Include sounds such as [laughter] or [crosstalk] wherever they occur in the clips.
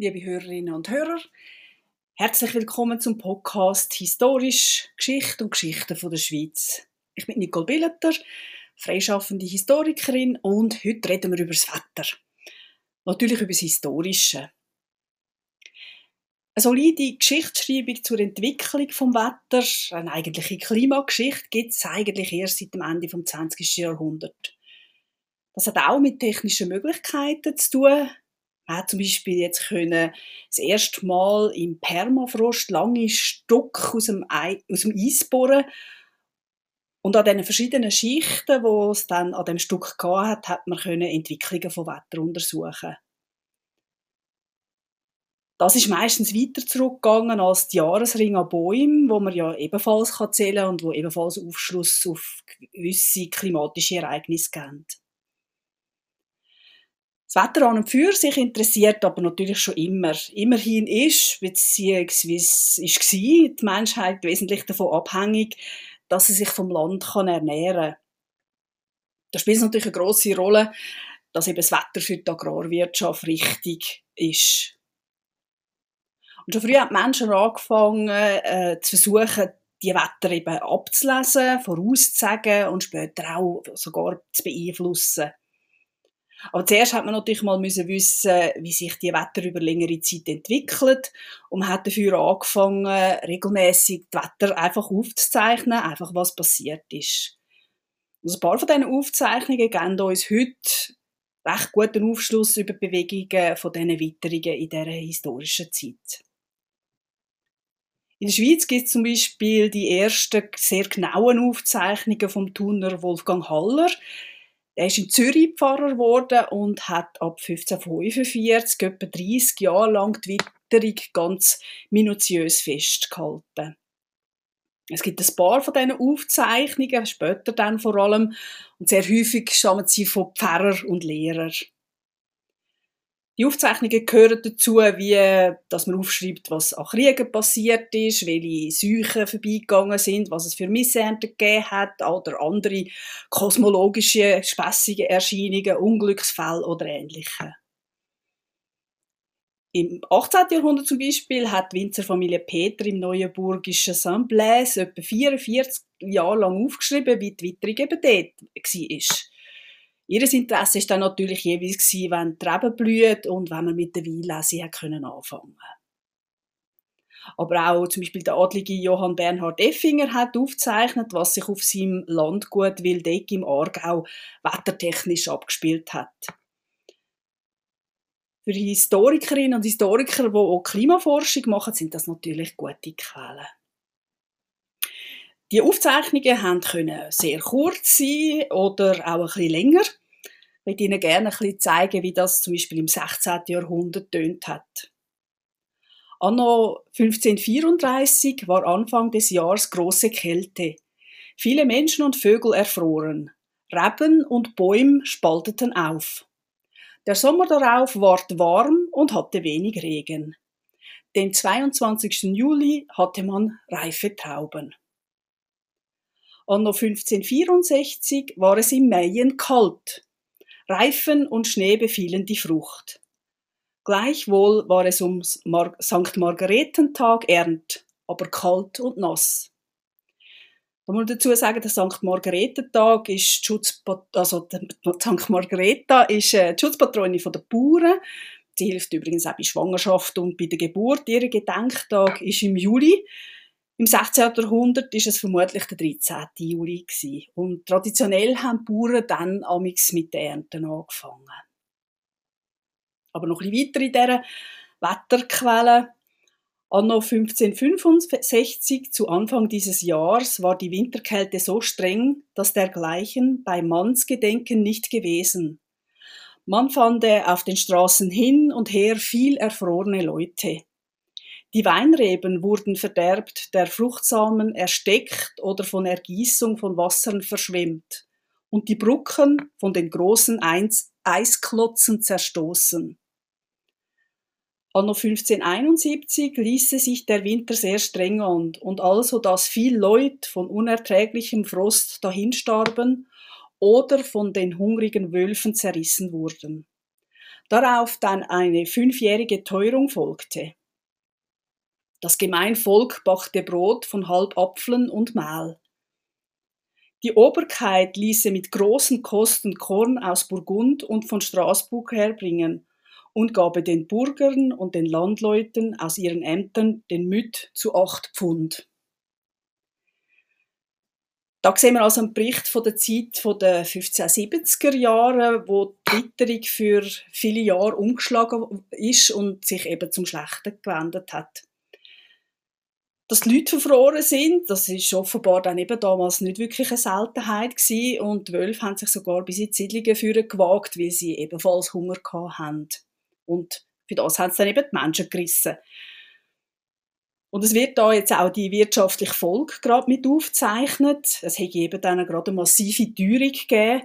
liebe Hörerinnen und Hörer. Herzlich willkommen zum Podcast Historisch, Geschichte und Geschichten von der Schweiz. Ich bin Nicole Billeter, freischaffende Historikerin und heute reden wir über das Wetter. Natürlich über das Historische. Eine solide Geschichtsschreibung zur Entwicklung vom Wetter, eine eigentliche Klimageschichte, gibt es eigentlich erst seit dem Ende des 20. Jahrhunderts. Das hat auch mit technischen Möglichkeiten zu tun, hat zum Beispiel jetzt können das erste Mal im Permafrost lange Stück aus dem, Ei, aus dem Eis bohren. Und an diesen verschiedenen Schichten, wo es dann an dem Stück hat, hat man können Entwicklungen von Wetter untersuchen. Das ist meistens weiter zurückgegangen als die Jahresring an Bäumen, wo man ja ebenfalls zählen kann und wo ebenfalls Aufschluss auf gewisse klimatische Ereignisse geben. Das Wetter an und für sich interessiert aber natürlich schon immer. Immerhin ist, beziehungsweise ist die Menschheit wesentlich davon abhängig, dass sie sich vom Land ernähren kann. Da spielt es natürlich eine grosse Rolle, dass eben das Wetter für die Agrarwirtschaft richtig ist. Und schon früh haben die Menschen angefangen, äh, zu versuchen, die Wetter eben abzulesen, vorauszusagen und später auch sogar zu beeinflussen. Aber zuerst hat man natürlich mal müssen wissen, wie sich die Wetter über längere Zeit entwickelt und man hat dafür angefangen, regelmäßig die Wetter einfach aufzuzeichnen, einfach was passiert ist. Und ein paar von diesen Aufzeichnungen geben uns heute recht guten Aufschluss über die Bewegungen von diesen Witterungen in dieser historischen Zeit. In der Schweiz gibt es zum Beispiel die ersten sehr genauen Aufzeichnungen vom Tuner Wolfgang Haller. Er ist in Zürich Pfarrer geworden und hat ab 1545 etwa 30 Jahre lang die Witterung ganz minutiös festgehalten. Es gibt ein paar von diesen Aufzeichnungen, später dann vor allem, und sehr häufig stammen sie von Pfarrer und Lehrer. Die Aufzeichnungen gehören dazu, wie, dass man aufschreibt, was an Kriegen passiert ist, welche Seuchen vorbeigegangen sind, was es für Missernten gegeben hat oder andere kosmologische, spässige Erscheinungen, Unglücksfälle oder ähnliche. Im 18. Jahrhundert zum Beispiel hat die Winzerfamilie Peter im neuenburgischen Saint-Blaise etwa 44 Jahre lang aufgeschrieben, wie die Witterung eben dort war. Ihr Interesse war dann natürlich jeweils gewesen, wenn die Reben blühen und wenn man mit der Weinlese anfangen konnte. Aber auch zum Beispiel der adlige Johann Bernhard Effinger hat aufgezeichnet, was sich auf seinem Landgut Wildeck im Aargau wettertechnisch abgespielt hat. Für Historikerinnen und Historiker, die auch Klimaforschung machen, sind das natürlich gute Quellen. Die Aufzeichnungen können sehr kurz sein oder auch ein bisschen länger. Ich möchte Ihnen gerne ein bisschen zeigen, wie das zum Beispiel im 16. Jahrhundert tönt hat. Anno 1534 war Anfang des Jahres große Kälte. Viele Menschen und Vögel erfroren. Reben und Bäume spalteten auf. Der Sommer darauf ward warm und hatte wenig Regen. Den 22. Juli hatte man reife Trauben. Anno 1564 war es im Mayen kalt. Reifen und Schnee befielen die Frucht. Gleichwohl war es um Mar St. Margaretentag ernt, aber kalt und nass. Da muss man dazu sagen, der St. Margaretentag ist die also St. [laughs] Margareta ist äh, die Schutzpatronin der Bauern. Sie hilft übrigens auch bei Schwangerschaft und bei der Geburt. Ihr Gedenktag ist im Juli. Im 16. Jahrhundert ist es vermutlich der 13. Juli gewesen. und traditionell haben die Bauern dann amix mit den Ernten angefangen. Aber noch ein bisschen weiter in dieser Wetterquelle. Anno 1565, zu Anfang dieses Jahres, war die Winterkälte so streng, dass dergleichen bei Mannsgedenken nicht gewesen. Man fand auf den Straßen hin und her viel erfrorene Leute. Die Weinreben wurden verderbt, der Fruchtsamen erstickt oder von Ergießung von Wassern verschwemmt und die Brücken von den großen Eisklotzen zerstoßen. Anno 1571 ließe sich der Winter sehr streng an und also, dass viel Leut von unerträglichem Frost dahinstarben oder von den hungrigen Wölfen zerrissen wurden. Darauf dann eine fünfjährige Teuerung folgte. Das Gemeinvolk bachte Brot von halb Apfeln und Mehl. Die Oberkeit ließe mit großen Kosten Korn aus Burgund und von Straßburg herbringen und gabe den Bürgern und den Landleuten aus ihren Ämtern den Mütt zu acht Pfund. Da sehen wir also einen Bericht von der Zeit der 1570er Jahre, wo die Witterung für viele Jahre umgeschlagen ist und sich eben zum Schlechten gewendet hat dass die Leute verfroren sind. Das ist offenbar dann eben damals nicht wirklich eine Seltenheit gewesen. Und die Wölfe haben sich sogar bis in die Siedlungen führen gewagt, weil sie ebenfalls Hunger hatten. Und für das haben sie dann eben die Menschen gerissen. Und es wird da jetzt auch die wirtschaftliche Folge gerade mit aufgezeichnet. Es hätte eben dann gerade eine massive Teuerung gegeben,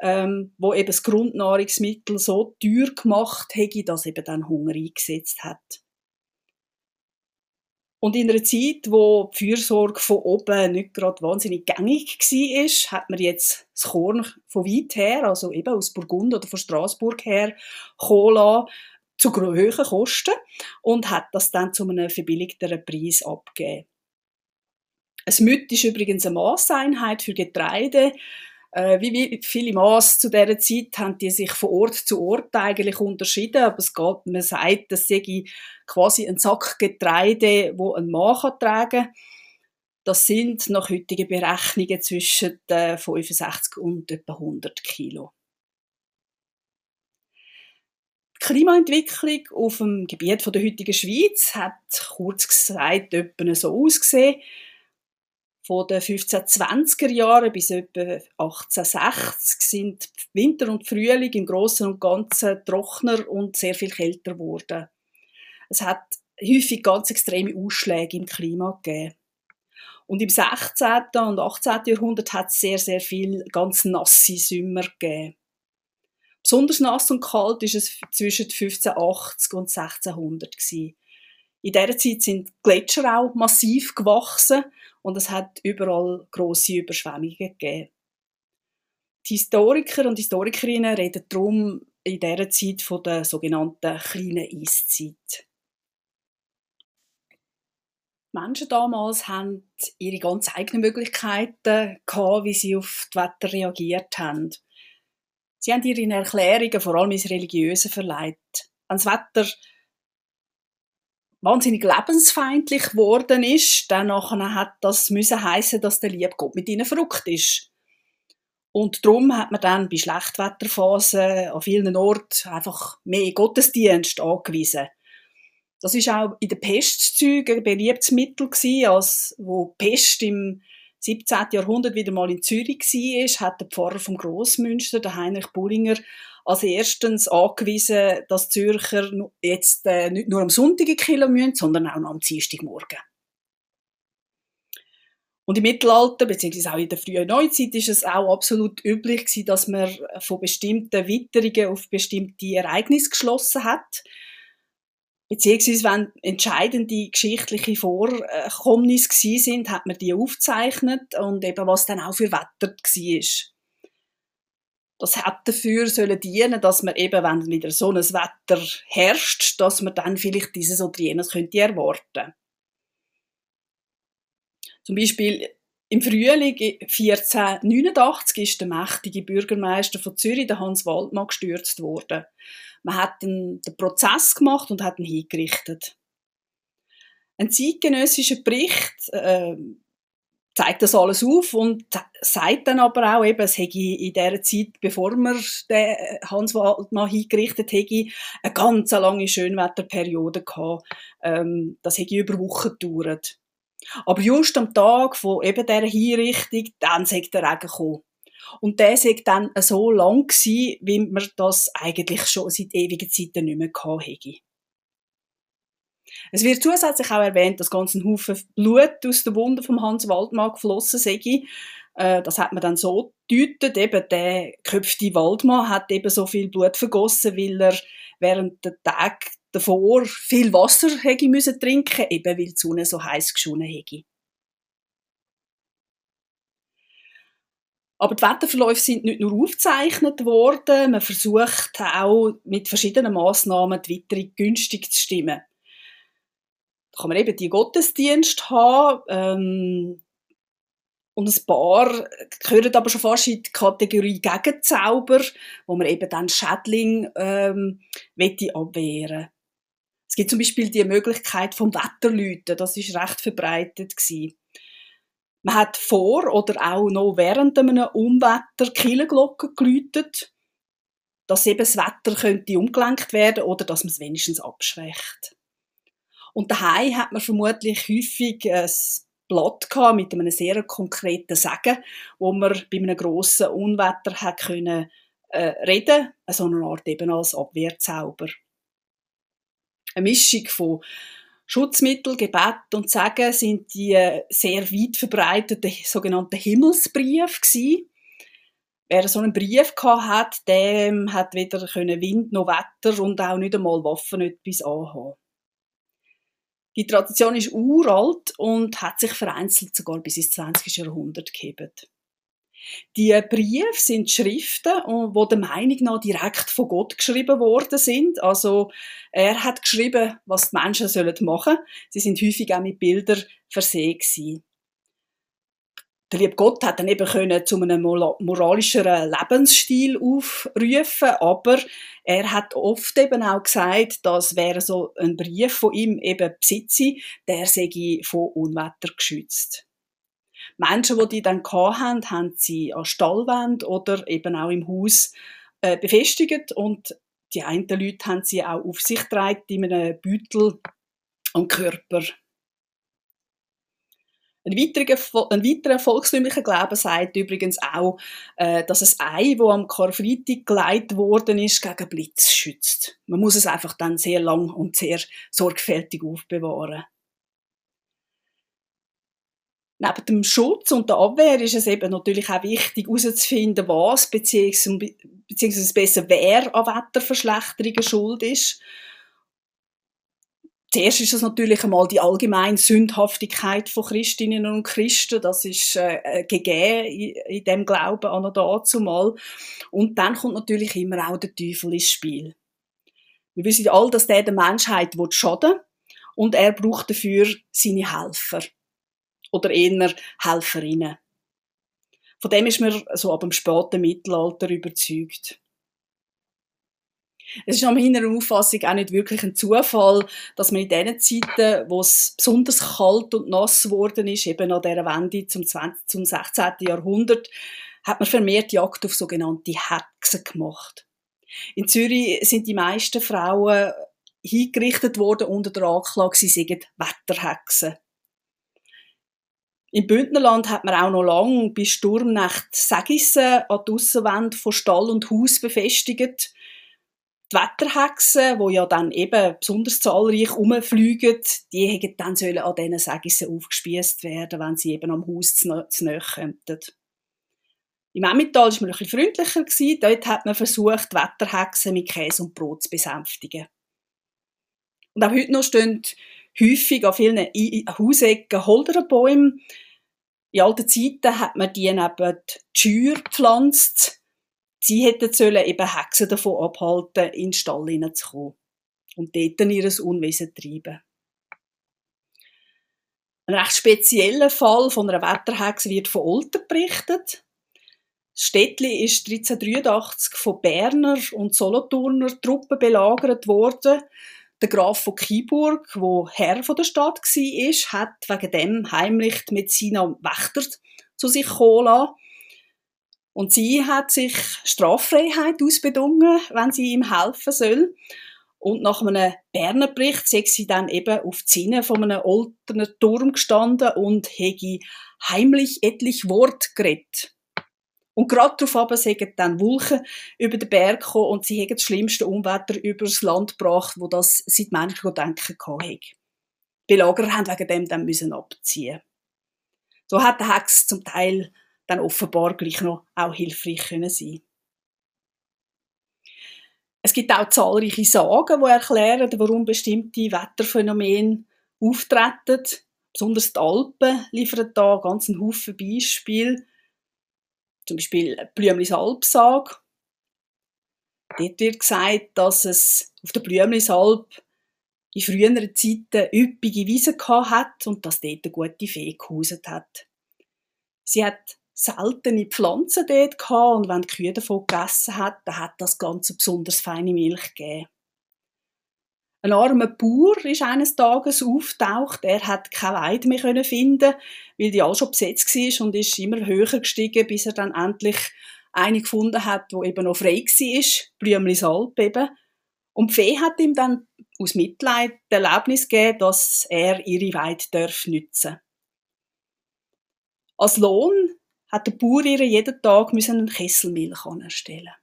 ähm, wo eben das Grundnahrungsmittel so teuer gemacht hätte, dass eben dann Hunger eingesetzt hat. Und in einer Zeit, wo die Fürsorge von oben nicht gerade wahnsinnig gängig war, hat man jetzt das Korn von weit her, also eben aus Burgund oder von Straßburg her, kommen zu hohen Kosten und hat das dann zu einem verbilligteren Preis abgegeben. Ein Mütt ist übrigens eine Maßeinheit für Getreide. Äh, wie viele Maß zu dieser Zeit haben die sich von Ort zu Ort eigentlich unterschieden, aber es geht, man sagt, das sei quasi ein Sack Getreide, wo ein Mann kann tragen Das sind nach heutigen Berechnungen zwischen 65 äh, und etwa 100 Kilo. Die Klimaentwicklung auf dem Gebiet der heutigen Schweiz hat kurz gesagt etwa so ausgesehen, von den 1520er Jahren bis etwa 1860 sind Winter und Frühling im Großen und Ganzen trockener und sehr viel kälter geworden. Es hat häufig ganz extreme Ausschläge im Klima gegeben. Und im 16. und 18. Jahrhundert hat es sehr, sehr viel ganz nasse Sommer gegeben. Besonders nass und kalt ist es zwischen 1580 und 1600 gewesen. In dieser Zeit sind Gletscher auch massiv gewachsen und es hat überall große Überschwemmungen gegeben. Die Historiker und Historikerinnen reden darum in dieser Zeit von der sogenannten kleinen Eiszeit. Die Menschen damals haben ihre ganz eigenen Möglichkeiten gehabt, wie sie auf das Wetter reagiert haben. Sie haben ihre Erklärungen vor allem ins Religiöse verleiht. Ans Wetter wahnsinnig lebensfeindlich geworden ist, dann hat das müssen heißen, dass der liebe Gott mit ihnen verrückt ist. Und darum hat man dann bei Schlechtwetterphasen an vielen Orten einfach mehr Gottesdienst angewiesen. Das ist auch in den Pestzügen ein beliebtes Mittel gewesen, als wo Pest im 17. Jahrhundert wieder mal in Zürich war, hat der Pfarrer vom Grossmünster, der Heinrich Bullinger, als erstens angewiesen, dass Zürcher jetzt äh, nicht nur am Sonntag Kilo müssen, sondern auch noch am Dienstagmorgen. Und im Mittelalter, beziehungsweise auch in der frühen Neuzeit, ist es auch absolut üblich gewesen, dass man von bestimmten Witterungen auf bestimmte Ereignisse geschlossen hat. Beziehungsweise, wenn entscheidende geschichtliche Vorkommnisse sind, hat man die aufgezeichnet und eben was dann auch für Wetter war das hat dafür sollen dienen, dass man eben, wenn wieder so ein Wetter herrscht, dass man dann vielleicht dieses oder jenes könnte erwarten. Zum Beispiel im Frühling 1489 ist der mächtige Bürgermeister von Zürich, der Hans Waldmann, gestürzt worden. Man hat den, den Prozess gemacht und hat ihn hingerichtet. Ein zeitgenössischer Bericht äh, zeigt das alles auf und sagt dann aber auch eben, es hätte in der Zeit, bevor man den Hans Waldmann hingerichtet hätte, eine ganz lange Schönwetterperiode gehabt. Ähm, das hätte über Wochen gedauert. Aber just am Tag von eben dieser Hinrichtung, dann sagt der Regen gekommen. Und der sei dann so lang gewesen, wie man das eigentlich schon seit ewigen Zeiten nicht mehr gehabt hätte. Es wird zusätzlich auch erwähnt, dass ganz ein Haufen Blut aus der Wunde vom Hans Waldmann geflossen sei. Äh, das hat man dann so deutet, eben der köpfte Waldmann hat eben so viel Blut vergossen, weil er während der Tag davor viel Wasser hätte müssen trinken, eben weil die Sonne so heiß geschonen hätte. Aber die Wetterverläufe sind nicht nur aufgezeichnet worden, man versucht auch mit verschiedenen Massnahmen die Witterung günstig zu stimmen. Kann man eben die Gottesdienste haben, ähm, und ein paar gehören aber schon fast in die Kategorie Gegenzauber, wo man eben dann Schädling ähm, abwehren Es gibt zum Beispiel die Möglichkeit vom Wetterläuten, das ist recht verbreitet gewesen. Man hat vor oder auch noch während einem Unwetter Killenglocken geläutet, dass eben das Wetter könnte umgelenkt werden oder dass man es wenigstens abschwächt. Und daheim hat man vermutlich häufig ein Blatt gehabt mit einem sehr konkreten Sagen, wo man bei einem grossen Unwetter hat können, äh, reden, so eine Art eben als Abwehrzauber. Eine Mischung von Schutzmittel, Gebet und Sagen sind die äh, sehr weit verbreiteten sogenannten Himmelsbriefe gewesen. Wer so einen Brief gehabt hat, dem hat weder Wind noch Wetter und auch nicht einmal Waffen etwas anhaben. Die Tradition ist uralt und hat sich vereinzelt sogar bis ins 20. Jahrhundert gegeben. Die Briefe sind Schriften, die der Meinung nach direkt von Gott geschrieben worden sind. Also er hat geschrieben, was die Menschen machen sollen. Sie sind häufig auch mit Bildern versehen der liebe Gott hat dann eben zu einem moralischeren Lebensstil aufrufen, aber er hat oft eben auch gesagt, dass wäre so ein Brief von ihm eben besitze, der sei von Unwetter geschützt. Menschen, die die dann hatten, haben sie an Stallwand oder eben auch im Haus äh, befestigt und die einen Leute haben sie auch auf sich getragen in einem Beutel am Körper. Ein weiterer, ein weiterer volkstümlicher Glaube sagt übrigens auch, äh, dass ein Ei, das am Karfreitag geleitet worden ist, gegen Blitz schützt. Man muss es einfach dann sehr lang und sehr sorgfältig aufbewahren. Neben dem Schutz und der Abwehr ist es eben natürlich auch wichtig, herauszufinden, was beziehungsweise besser wer an Wetterverschlechterungen schuld ist Zuerst ist es natürlich einmal die allgemeine Sündhaftigkeit von Christinnen und Christen. Das ist äh, gegeben in, in dem Glauben an dazu mal. Und dann kommt natürlich immer auch der Teufel ins Spiel. Wir wissen ja alle, dass der der Menschheit schaden will und er braucht dafür seine Helfer. Oder eher Helferinnen. Von dem ist man so ab dem späten Mittelalter überzeugt. Es ist nach meiner Auffassung auch nicht wirklich ein Zufall, dass man in den Zeiten, wo es besonders kalt und nass geworden ist, eben an dieser Wende zum, 20, zum 16. Jahrhundert, hat man vermehrt Jagd auf sogenannte Hexen gemacht. In Zürich sind die meisten Frauen hingerichtet worden unter der Anklage, sie seien Wetterhexen. Im Bündnerland hat man auch noch lange bis Sturmnacht Sägissen an die Aussenwände von Stall und Haus befestigt die Wetterhexen, die ja dann eben besonders zahlreich rumfliegen, die hätten dann sollen an diesen Sägissen aufgespießt werden, wenn sie eben am Haus zu, zu nahe könnten. Im Emmental war man bisschen freundlicher. Gewesen. Dort hat man versucht, Wetterhexen mit Käse und Brot zu besänftigen. Und auch heute noch stehen häufig an vielen Hausecken Holderenbäume. In alten Zeiten hat man die neben die Schür gepflanzt, Sie hätten sollen eben Hexen davon abhalten, in den Stall hineinzukommen und dort ihr Unwesen treiben. Ein recht spezieller Fall von einer Wetterhexe wird von Olten berichtet. Das Städtli ist 1383 von Berner und Solothurner Truppen belagert worden. Der Graf von Kiburg, wo Herr von der Stadt war, hat wegen dem heimlich mit seinen Wächter zu sich kommen lassen und sie hat sich Straffreiheit ausbedungen, wenn sie ihm helfen soll. Und nach einem Berner Bericht sie dann eben auf die Zinne von einem alten Turm gestanden und hätte heimlich etlich Wort geredet. Und gerade darauf aber sagen dann Wolken über den Berg gekommen und sie haben das schlimmste Unwetter über das Land gebracht, wo das seit Menschen denken kann. Die Belagerer haben wegen dem dann müssen abziehen. So hat der Hex zum Teil dann offenbar gleich noch auch hilfreich können sein Es gibt auch zahlreiche Sagen, die erklären, warum bestimmte Wetterphänomene auftreten. Besonders die Alpen liefern da ganz einen Haufen Beispiele. zum Beispiel Blümlisalpsage. Dort wird gesagt, dass es auf der Blümlisalp in früheren Zeiten üppige Wiesen hat und dass dort eine gute Fee gehauset hat. Sie hat seltene Pflanzen dort gehabt und wenn die Kühe davon gegessen hat, dann hat das Ganze besonders feine Milch gegeben. Ein armer Bauer ist eines Tages auftaucht. Er hat keine Weide mehr finden, weil die all schon besetzt war und ist immer höher gestiegen, bis er dann endlich eine gefunden hat, wo eben noch frei war, Blümlis Alp eben. Und die Fee hat ihm dann aus Mitleid die Erlaubnis gegeben, dass er ihre Weide darf nützen. Als Lohn hat der Bauer ihr jeden Tag einen Kessel Milch erstellen.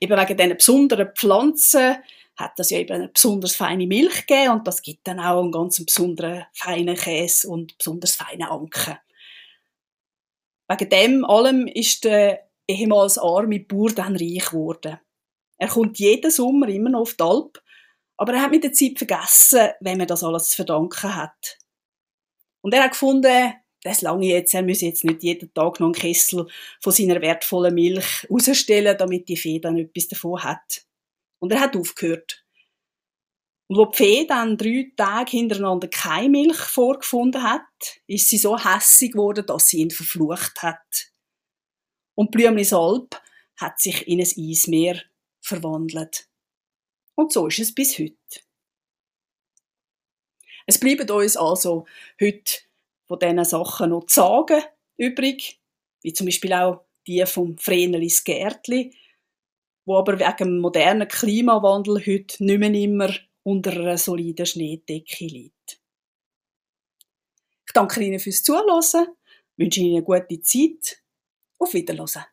Eben wegen diesen besonderen Pflanzen hat das ja eben eine besonders feine Milch gegeben und das gibt dann auch einen ganz besonderen feinen Käse und besonders feinen Anken. Wegen dem allem ist der ehemals arme Bauer dann reich geworden. Er kommt jeden Sommer immer noch auf die Alp, aber er hat mit der Zeit vergessen, wem er das alles zu verdanken hat. Und er hat gefunden, das lange jetzt, er müsse jetzt nicht jeden Tag noch einen Kessel von seiner wertvollen Milch rausstellen, damit die Fee dann etwas davon hat. Und er hat aufgehört. Und wo die Fee dann drei Tage hintereinander keine Milch vorgefunden hat, ist sie so hässig geworden, dass sie ihn verflucht hat. Und Blümlis Alp hat sich in ein Eismeer verwandelt. Und so ist es bis heute. Es bleiben uns also heute von diesen Sachen noch zu sagen übrig, wie zum Beispiel auch die vom Vrenelis Gärtli, wo aber wegen dem modernen Klimawandel heute nicht mehr immer unter einer soliden Schneedecke liegt. Ich danke Ihnen fürs Zuhören, wünsche Ihnen eine gute Zeit. Auf Wiedersehen.